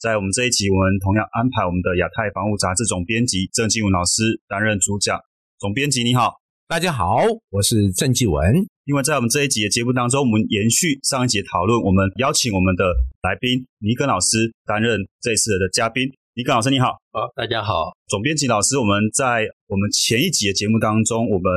在我们这一集，我们同样安排我们的亚太防务杂志总编辑郑继文老师担任主讲。总编辑你好，大家好，我是郑继文。因为在我们这一集的节目当中，我们延续上一节讨论，我们邀请我们的来宾尼根老师担任这次的嘉宾。尼根老师你好，好，大家好。总编辑老师，我们在我们前一集的节目当中，我们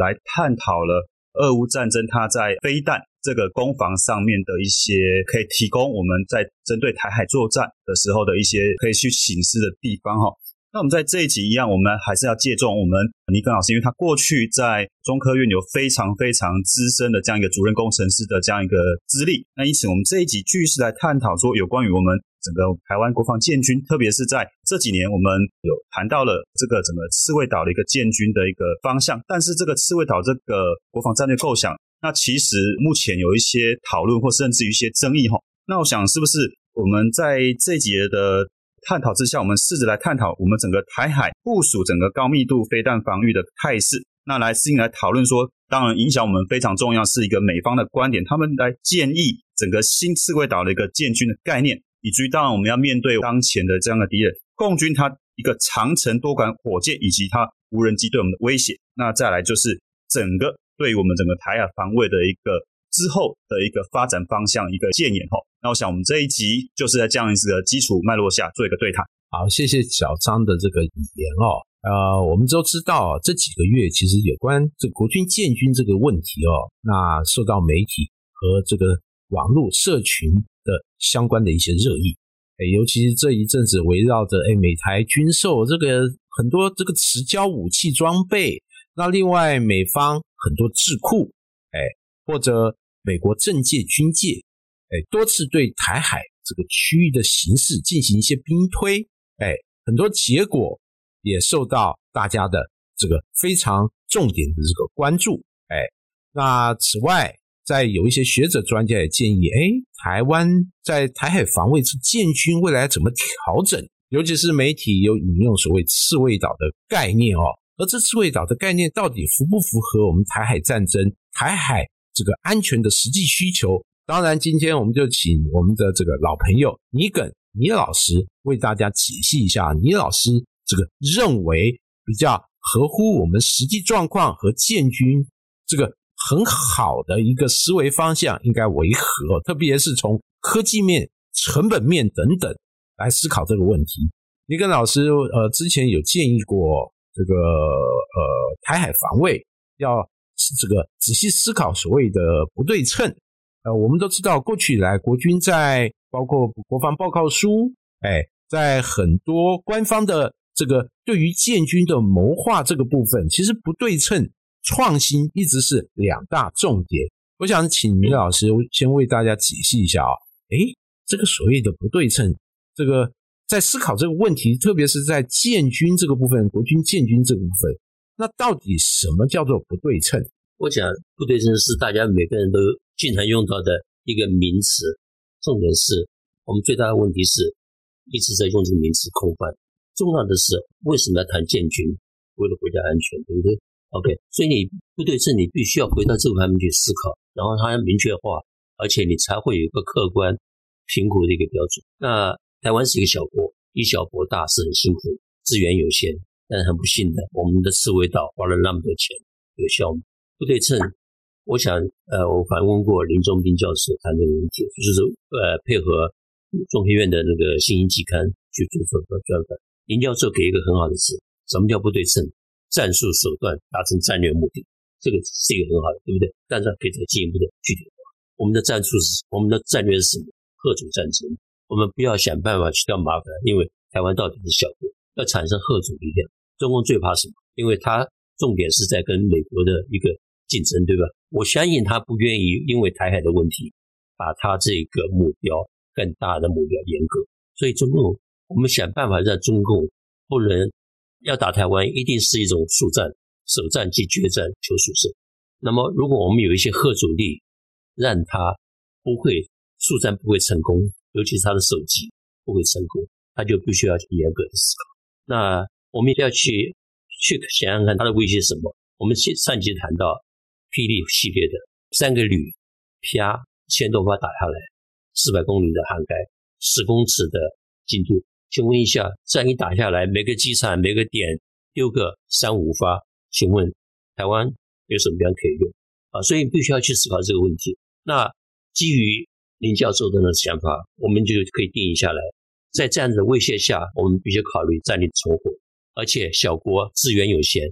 来探讨了俄乌战争它在飞弹。这个攻防上面的一些可以提供我们在针对台海作战的时候的一些可以去醒思的地方哈。那我们在这一集一样，我们还是要借重我们尼根老师，因为他过去在中科院有非常非常资深的这样一个主任工程师的这样一个资历。那因此，我们这一集继续来探讨说有关于我们整个台湾国防建军，特别是在这几年，我们有谈到了这个整个刺猬岛的一个建军的一个方向。但是，这个刺猬岛这个国防战略构想。那其实目前有一些讨论，或甚至于一些争议哈。那我想是不是我们在这节的探讨之下，我们试着来探讨我们整个台海部署整个高密度飞弹防御的态势。那来适应来讨论说，当然影响我们非常重要是一个美方的观点，他们来建议整个新刺猬岛的一个建军的概念，以至于当然我们要面对当前的这样的敌人，共军它一个长程多管火箭以及它无人机对我们的威胁。那再来就是整个。对于我们整个台海防卫的一个之后的一个发展方向一个建言哈，那我想我们这一集就是在这样一个基础脉络下做一个对谈。好，谢谢小张的这个语言哦。呃，我们都知道这几个月其实有关这国军建军这个问题哦，那受到媒体和这个网络社群的相关的一些热议。哎，尤其是这一阵子围绕着哎美台军售这个很多这个持交武器装备。那另外，美方很多智库，哎，或者美国政界、军界，哎，多次对台海这个区域的形势进行一些兵推，哎，很多结果也受到大家的这个非常重点的这个关注，哎，那此外，在有一些学者专家也建议，哎，台湾在台海防卫之建军未来怎么调整？尤其是媒体有引用所谓“刺猬岛”的概念哦。而这刺猬岛的概念到底符不符合我们台海战争、台海这个安全的实际需求？当然，今天我们就请我们的这个老朋友倪耿倪老师为大家解析一下。倪老师这个认为比较合乎我们实际状况和建军这个很好的一个思维方向应该为何？特别是从科技面、成本面等等来思考这个问题。倪耿老师呃之前有建议过。这个呃，台海防卫要这个仔细思考所谓的不对称。呃，我们都知道，过去以来，国军在包括国防报告书，哎，在很多官方的这个对于建军的谋划这个部分，其实不对称创新一直是两大重点。我想请明老师先为大家解析一下啊，哎，这个所谓的不对称，这个。在思考这个问题，特别是在建军这个部分，国军建军这个部分，那到底什么叫做不对称？我想不对称是大家每个人都经常用到的一个名词，重点是我们最大的问题是一直在用这个名词空泛。重要的是为什么要谈建军？为了国家安全，对不对？OK，所以你不对称，你必须要回到这个方面去思考，然后它要明确化，而且你才会有一个客观评估的一个标准。那台湾是一个小国，以小博大是很辛苦，资源有限，但是很不幸的，我们的刺猬岛花了那么多钱，有效吗？不对称。我想，呃，我反问过林中斌教授谈这个问题，就是呃，配合中科院的那个新兴期刊去做这个专访。林教授给一个很好的词，什么叫不对称？战术手段达成战略目的，这个是一个很好的，对不对？但是可以再进一步的具体化。我们的战术是，我们的战略是什么？各种战争。我们不要想办法去掉麻烦，因为台湾到底是小国，要产生贺主力量。中共最怕什么？因为他重点是在跟美国的一个竞争，对吧？我相信他不愿意因为台海的问题，把他这个目标更大的目标严格。所以中共我们想办法让中共不能要打台湾，一定是一种速战、首战即决战求速胜。那么，如果我们有一些贺阻力，让他不会速战不会成功，尤其是他的手机不会成功，他就必须要去严格的思考。那我们一定要去去想想看他的威胁什么。我们上上集谈到霹雳系列的三个旅，啪，千多发打下来，四百公里的涵盖，十公尺的精度。请问一下，这样一打下来，每个机场每个点丢个三五发，请问台湾有什么样可以用啊？所以必须要去思考这个问题。那基于林教授的那想法，我们就可以定义下来，在这样的威胁下，我们必须考虑战力存活，而且小国资源有限，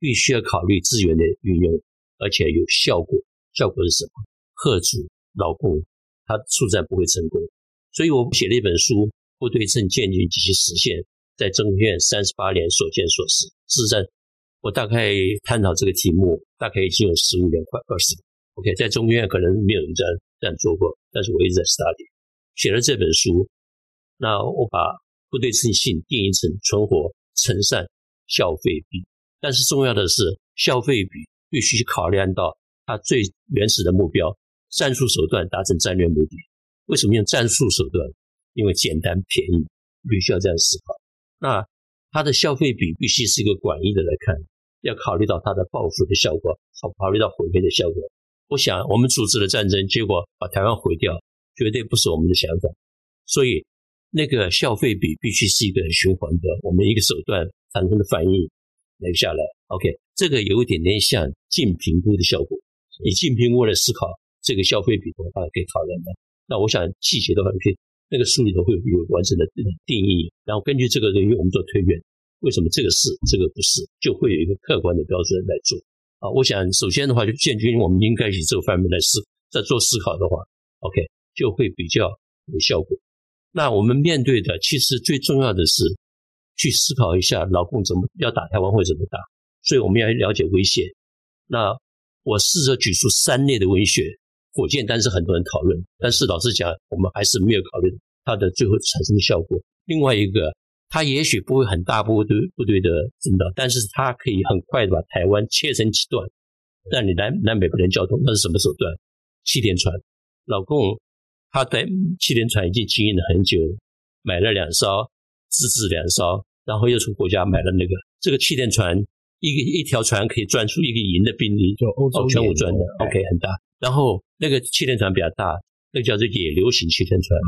必须要考虑资源的运用，而且有效果。效果是什么？贺主老共，他速战不会成功。所以我写了一本书。不对称建军及其实现，在中院三十八年所见所识。事实上，我大概探讨这个题目，大概已经有十五年快二十年。OK，在中院可能没有人这样这样做过，但是我一直在 study，写了这本书。那我把不对称性定义成存活成善消费比，但是重要的是消费比必须考量到它最原始的目标，战术手段达成战略目的。为什么用战术手段？因为简单便宜，必须要这样思考。那它的消费比必须是一个广义的来看，要考虑到它的报复的效果，考考虑到毁灭的效果。我想，我们组织了战争，结果把台湾毁掉，绝对不是我们的想法。所以，那个消费比必须是一个循环的，我们一个手段产生的反应留下来。OK，这个有一点点像净评估的效果，以净评估来思考这个消费比的话，可以考量的。那我想细节的话，可以。那个书里头会有完整的定义，然后根据这个人，我们做推演，为什么这个是，这个不是，就会有一个客观的标准来做。啊，我想首先的话，就建军，我们应该以这个方面来思，在做思考的话，OK，就会比较有效果。那我们面对的，其实最重要的是去思考一下，老共怎么要打台湾会怎么打，所以我们要了解威胁。那我试着举出三类的威胁。火箭，但是很多人讨论，但是老实讲，我们还是没有考虑它的最后产生的效果。另外一个，它也许不会很大部队部队的征道，但是它可以很快的把台湾切成几段，让你南南北不能交通。那是什么手段？气垫船。老共他在气垫船已经经营了很久，买了两艘，自制两艘，然后又从国家买了那个这个气垫船，一个一条船可以转出一个营的兵力，就欧洲全武装的，OK，很大。然后那个气垫船比较大，那个叫做野流型气垫船。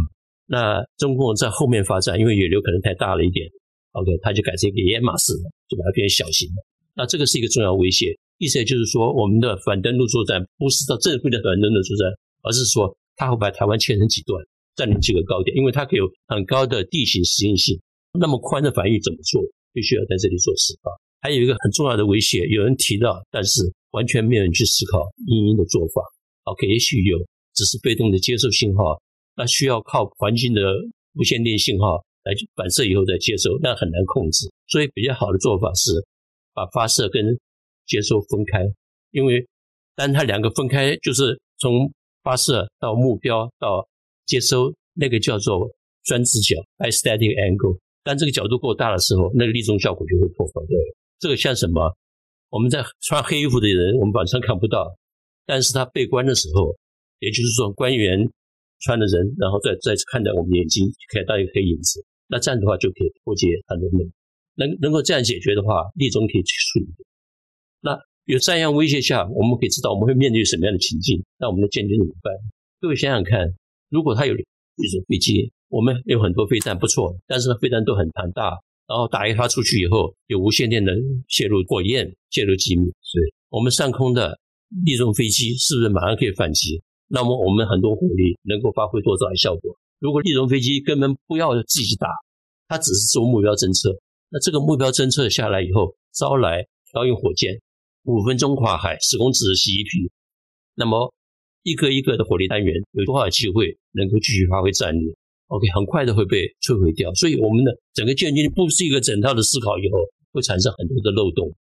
那中共在后面发展，因为野流可能太大了一点，OK，他就改成一个野马式的，就把它变小型的。那这个是一个重要威胁，意思也就是说，我们的反登陆作战不是到正规的反登陆作战，而是说它会把台湾切成几段，占领几个高点，因为它可以有很高的地形适应性。那么宽的反应怎么做？必须要在这里做示范。还有一个很重要的威胁，有人提到，但是完全没有人去思考英英的做法。OK，也许有，只是被动的接受信号，那需要靠环境的无线电信号来反射以后再接收，那很难控制。所以比较好的做法是把发射跟接收分开，因为当它两个分开，就是从发射到目标到接收，那个叫做专制角 （istatic angle）。当这个角度够大的时候，那个立中效果就会破坏。对，这个像什么？我们在穿黑衣服的人，我们晚上看不到。但是他被关的时候，也就是说官员穿的人，然后再再次看到我们眼睛，看到一个黑影子，那这样的话就可以破解他的梦。能能够这样解决的话，立中可以去处理。那有这样威胁下，我们可以知道我们会面对什么样的情境，那我们的建军怎么办？各位想想看，如果他有一种飞机，我们有很多飞弹不错，但是飞弹都很庞大，然后打一发出去以后，有无线电的泄露火焰，泄露机密，是我们上空的。利中飞机是不是马上可以反击？那么我们很多火力能够发挥多少的效果？如果翼龙飞机根本不要自己打，它只是做目标侦测，那这个目标侦测下来以后，招来调用火箭，五分钟跨海十公尺的洗衣皮，那么一个一个的火力单元有多少机会能够继续发挥战力？OK，很快的会被摧毁掉。所以我们的整个建军不是一个整套的思考，以后会产生很多的漏洞。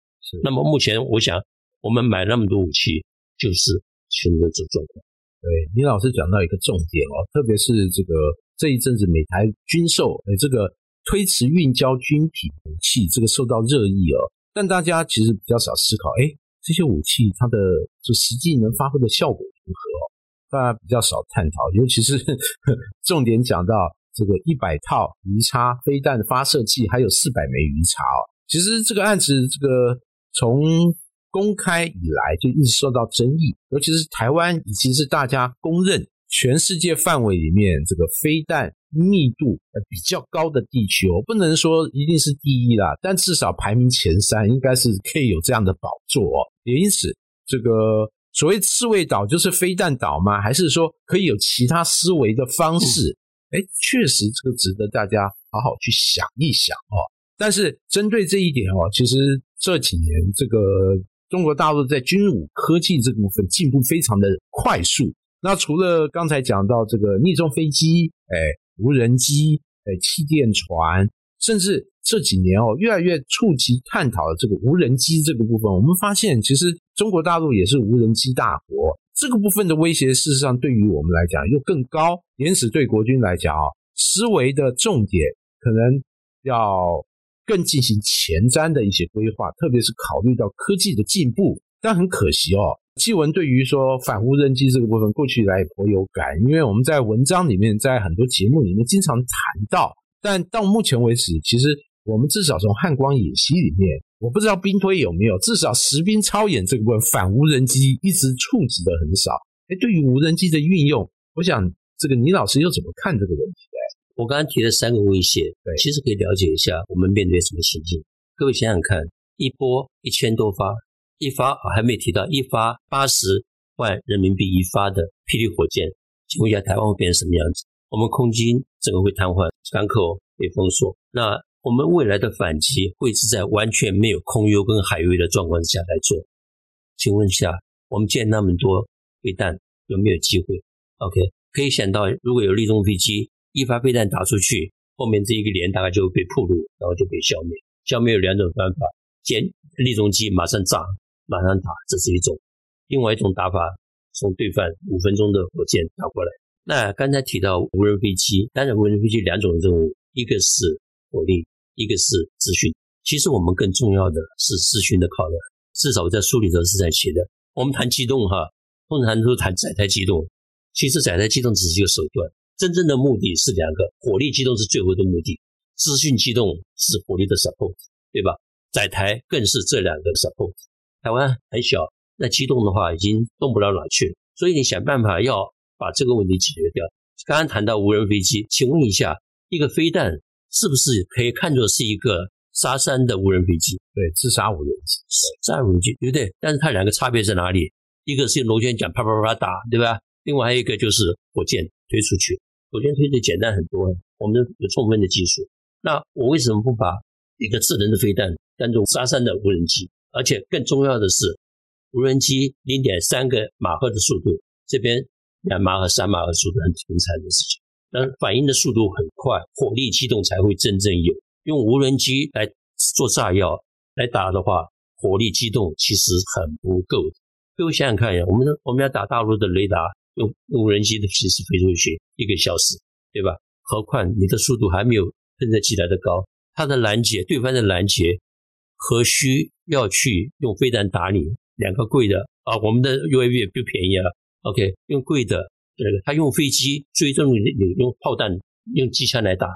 那么目前我想。我们买那么多武器，就是全的这状况。对，李老师讲到一个重点哦，特别是这个这一阵子美台军售，哎，这个推迟运交军品武器，这个受到热议哦。但大家其实比较少思考，哎，这些武器它的就实际能发挥的效果如何？大家比较少探讨，尤其是 重点讲到这个一百套鱼叉飞弹发射器，还有四百枚鱼叉哦。其实这个案子，这个从公开以来就一直受到争议，尤其是台湾已经是大家公认全世界范围里面这个飞弹密度比较高的地区哦，不能说一定是第一啦，但至少排名前三，应该是可以有这样的宝座哦。也因此，这个所谓刺猬岛就是飞弹岛吗？还是说可以有其他思维的方式？哎，确实这个值得大家好好去想一想哦。但是针对这一点哦，其实这几年这个中国大陆在军武科技这部分进步非常的快速。那除了刚才讲到这个逆中飞机，哎，无人机，哎，气垫船，甚至这几年哦，越来越触及探讨的这个无人机这个部分，我们发现其实中国大陆也是无人机大国。这个部分的威胁，事实上对于我们来讲又更高。因此，对国军来讲啊，思维的重点可能要。更进行前瞻的一些规划，特别是考虑到科技的进步。但很可惜哦，纪文对于说反无人机这个部分，过去以来颇有感，因为我们在文章里面，在很多节目里面经常谈到。但到目前为止，其实我们至少从汉光演习里面，我不知道兵推有没有，至少实兵操演这个部分反无人机一直触及的很少。哎，对于无人机的运用，我想这个倪老师又怎么看这个问题？我刚刚提了三个威胁，对其实可以了解一下我们面对什么情境。各位想想看，一波一千多发，一发还没提到一发八十万人民币一发的霹雳火箭，请问一下台湾会变成什么样子？我们空军整个会瘫痪，港口被封锁。那我们未来的反击会是在完全没有空优跟海优的状况之下来做？请问一下，我们建那么多飞弹有没有机会？OK，可以想到如果有立中飞机。一发飞弹打出去，后面这一个连大概就会被破路，然后就被消灭。消灭有两种方法：先立中机马上炸，马上打，这是一种；另外一种打法，从对方五分钟的火箭打过来。那刚才提到无人飞机，当然无人飞机两种任务，一个是火力，一个是资讯。其实我们更重要的是资讯的考量。至少在书里头是在写的。我们谈机动哈，通常都谈载台机动，其实载台机动只是一个手段。真正的目的是两个，火力机动是最后的目的，资讯机动是火力的 support，对吧？载台更是这两个 support。台湾很小，那机动的话已经动不了哪去了，所以你想办法要把这个问题解决掉。刚刚谈到无人飞机，请问一下，一个飞弹是不是可以看作是一个杀伤的无人飞机？对，自杀无人机，自杀无人机，对不对？但是它两个差别在哪里？一个是用螺旋桨啪啪啪打，对吧？另外还有一个就是火箭推出去。火箭推的简单很多，我们有充分的技术。那我为什么不把一个智能的飞弹当做杀伤的无人机？而且更重要的是，无人机零点三个马赫的速度，这边两马赫、三马赫速度很平常的事情。但反应的速度很快，火力机动才会真正有。用无人机来做炸药来打的话，火力机动其实很不够的。各位想想看呀，我们我们要打大陆的雷达。用无人机的形式飞出去一个小时，对吧？何况你的速度还没有喷射机来的高，它的拦截，对方的拦截，何须要去用飞弹打你？两个贵的啊，我们的 UAV 也不便宜啊。OK，用贵的，这个他用飞机追踪你，你用炮弹、用机枪来打，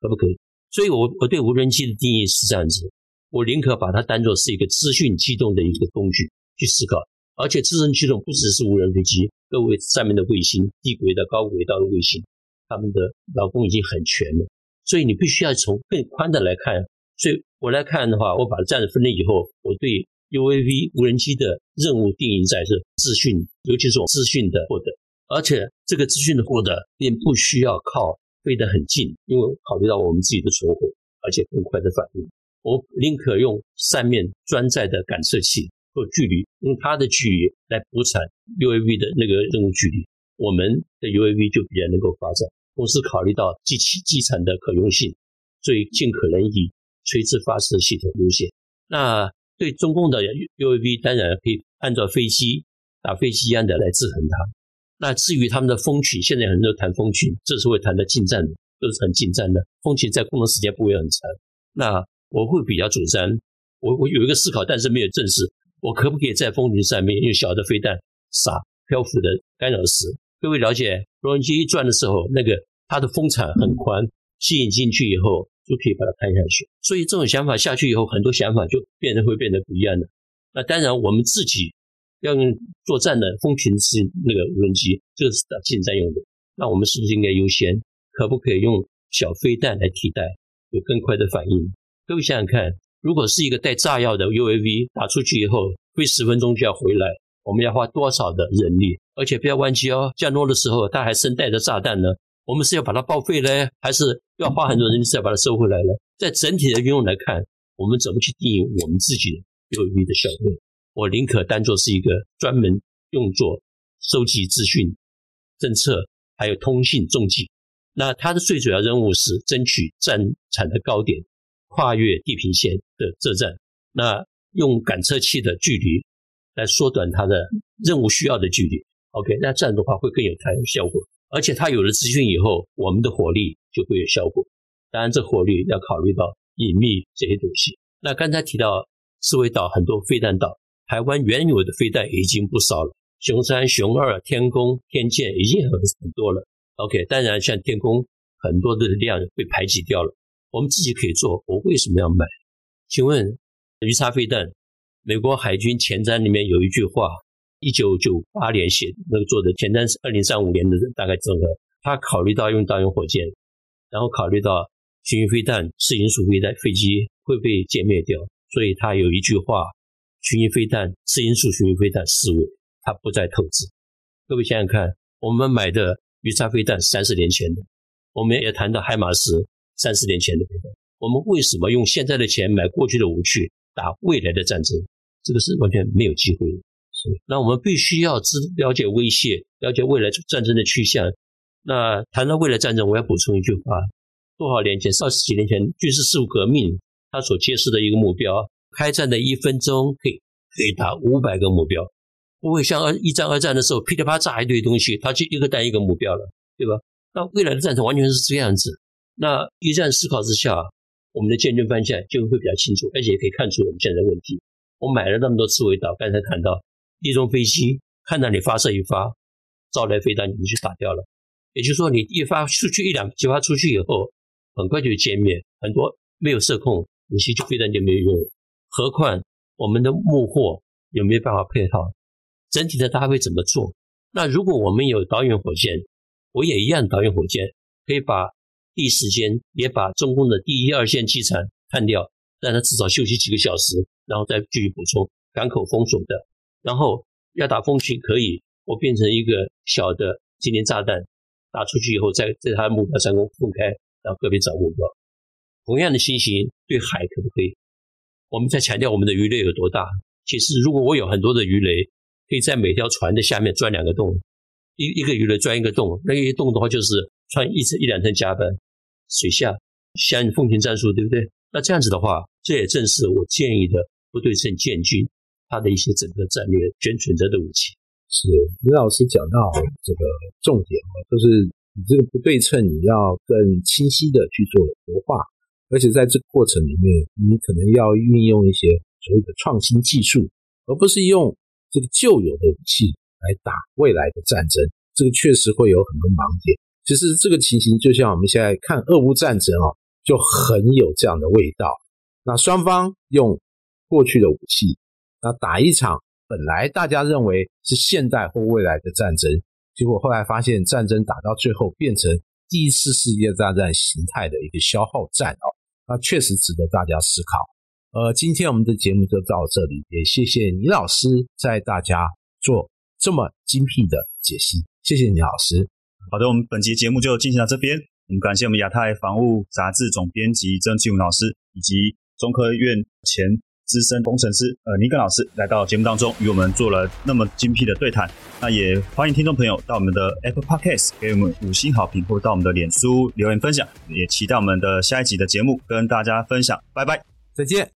可不可以？所以，我我对无人机的定义是这样子：我宁可把它当做是一个资讯机动的一个工具去思考。而且智能驱动不只是无人飞机，各位上面的卫星、低轨道、高轨道的卫星，他们的劳工已经很全了。所以你必须要从更宽的来看。所以我来看的话，我把这样子分类以后，我对 UAV 无人机的任务定义在是资讯，尤其是资讯的获得。而且这个资讯的获得并不需要靠飞得很近，因为考虑到我们自己的存活，而且更快的反应，我宁可用上面装载的感测器。做距离，用它的距离来补产 UAV 的那个任务距离，我们的 UAV 就比较能够发展。同时考虑到机器机场的可用性，所以尽可能以垂直发射系统优先。那对中共的 UAV，当然可以按照飞机打飞机一样的来制衡它。那至于他们的蜂群，现在很多谈蜂群，这是会谈的近战的。都是很近战的，蜂群在工作时间不会很长。那我会比较主张，我我有一个思考，但是没有证实，我可不可以在风琴上面用小的飞弹撒漂浮的干扰石？各位了解，无人机一转的时候，那个它的风场很宽，吸引进去以后就可以把它拍下去。所以这种想法下去以后，很多想法就变得会变得不一样的。那当然，我们自己要用作战的风琴是那个无人机，这是打近战用的。那我们是不是应该优先？可不可以用小飞弹来替代，有更快的反应？各位想想看，如果是一个带炸药的 UAV 打出去以后，飞十分钟就要回来，我们要花多少的人力？而且不要忘记哦，降落的时候它还身带着炸弹呢。我们是要把它报废呢，还是要花很多人力再把它收回来呢？在整体的运用来看，我们怎么去定义我们自己的 UAV 的效率？我宁可当做是一个专门用作收集资讯、政策还有通信重机。那它的最主要任务是争取战场的高点，跨越地平线的作战。那用感测器的距离来缩短它的任务需要的距离。OK，那这样的话会更有它有效果。而且它有了资讯以后，我们的火力就会有效果。当然，这火力要考虑到隐秘这些东西。那刚才提到四维岛很多飞弹岛，台湾原有的飞弹已经不少了，熊三、熊二、天宫、天剑已经很很多了。OK，当然像天宫很多的量被排挤掉了，我们自己可以做。我为什么要买？请问鱼叉飞弹，美国海军前瞻里面有一句话，一九九八年写那个做的前瞻是二零三五年的大概整合，他考虑到用导引火箭，然后考虑到巡弋飞弹、次音速飞弹飞机会被歼灭掉，所以他有一句话：巡弋飞弹、次音速巡弋飞弹思维，他不再投资。各位想想看，我们买的。鱼叉飞弹三十年前的，我们也谈到海马斯三十年前的。我们为什么用现在的钱买过去的武器打未来的战争？这个是完全没有机会的。那我们必须要知了解威胁，了解未来战争的去向。那谈到未来战争，我要补充一句话：多少年前，二十几年前，军事事务革命它所揭示的一个目标，开战的一分钟可以可以打五百个目标。不会像二一战、二战的时候噼里啪炸一堆东西，他就一个弹一个目标了，对吧？那未来的战争完全是这样子。那一战思考之下，我们的建军方向就会比较清楚，而且也可以看出我们现在的问题。我买了那么多刺猬导，刚才谈到一种飞机看到你发射一发，招来飞弹你就打掉了。也就是说，你一发出去一两几发出去以后，很快就歼灭很多没有射控，你其实飞弹就没有用。何况我们的幕货有没有办法配套？整体的搭配怎么做？那如果我们有导引火箭，我也一样导引火箭，可以把第一时间也把中共的第一二线机场看掉，让它至少休息几个小时，然后再继续补充港口封锁的。然后要打风区可以，我变成一个小的精灵炸弹，打出去以后，在在它目标上空分开，然后个别找目标。同样的情形对海可不可以？我们在强调我们的鱼雷有多大？其实如果我有很多的鱼雷。可以在每条船的下面钻两个洞，一一个鱼雷钻一个洞，那一个洞的话就是穿一层一两层甲板，水下像奉行战术，对不对？那这样子的话，这也正是我建议的不对称建军它的一些整个战略选选择的武器。是李老师讲到这个重点啊，就是你这个不对称，你要更清晰的去做活化，而且在这个过程里面，你可能要运用一些所谓的创新技术，而不是用。这个旧有的武器来打未来的战争，这个确实会有很多盲点。其实这个情形就像我们现在看俄乌战争啊，就很有这样的味道。那双方用过去的武器，那打一场本来大家认为是现代或未来的战争，结果后来发现战争打到最后变成第一次世界大战形态的一个消耗战哦，那确实值得大家思考。呃，今天我们的节目就到这里，也谢谢倪老师在大家做这么精辟的解析，谢谢倪老师。好的，我们本集节目就进行到这边，我们感谢我们亚太防务杂志总编辑曾庆武老师以及中科院前资深工程师呃尼根老师来到节目当中，与我们做了那么精辟的对谈。那也欢迎听众朋友到我们的 Apple Podcast 给我们五星好评，或到我们的脸书留言分享，也期待我们的下一集的节目跟大家分享。拜拜，再见。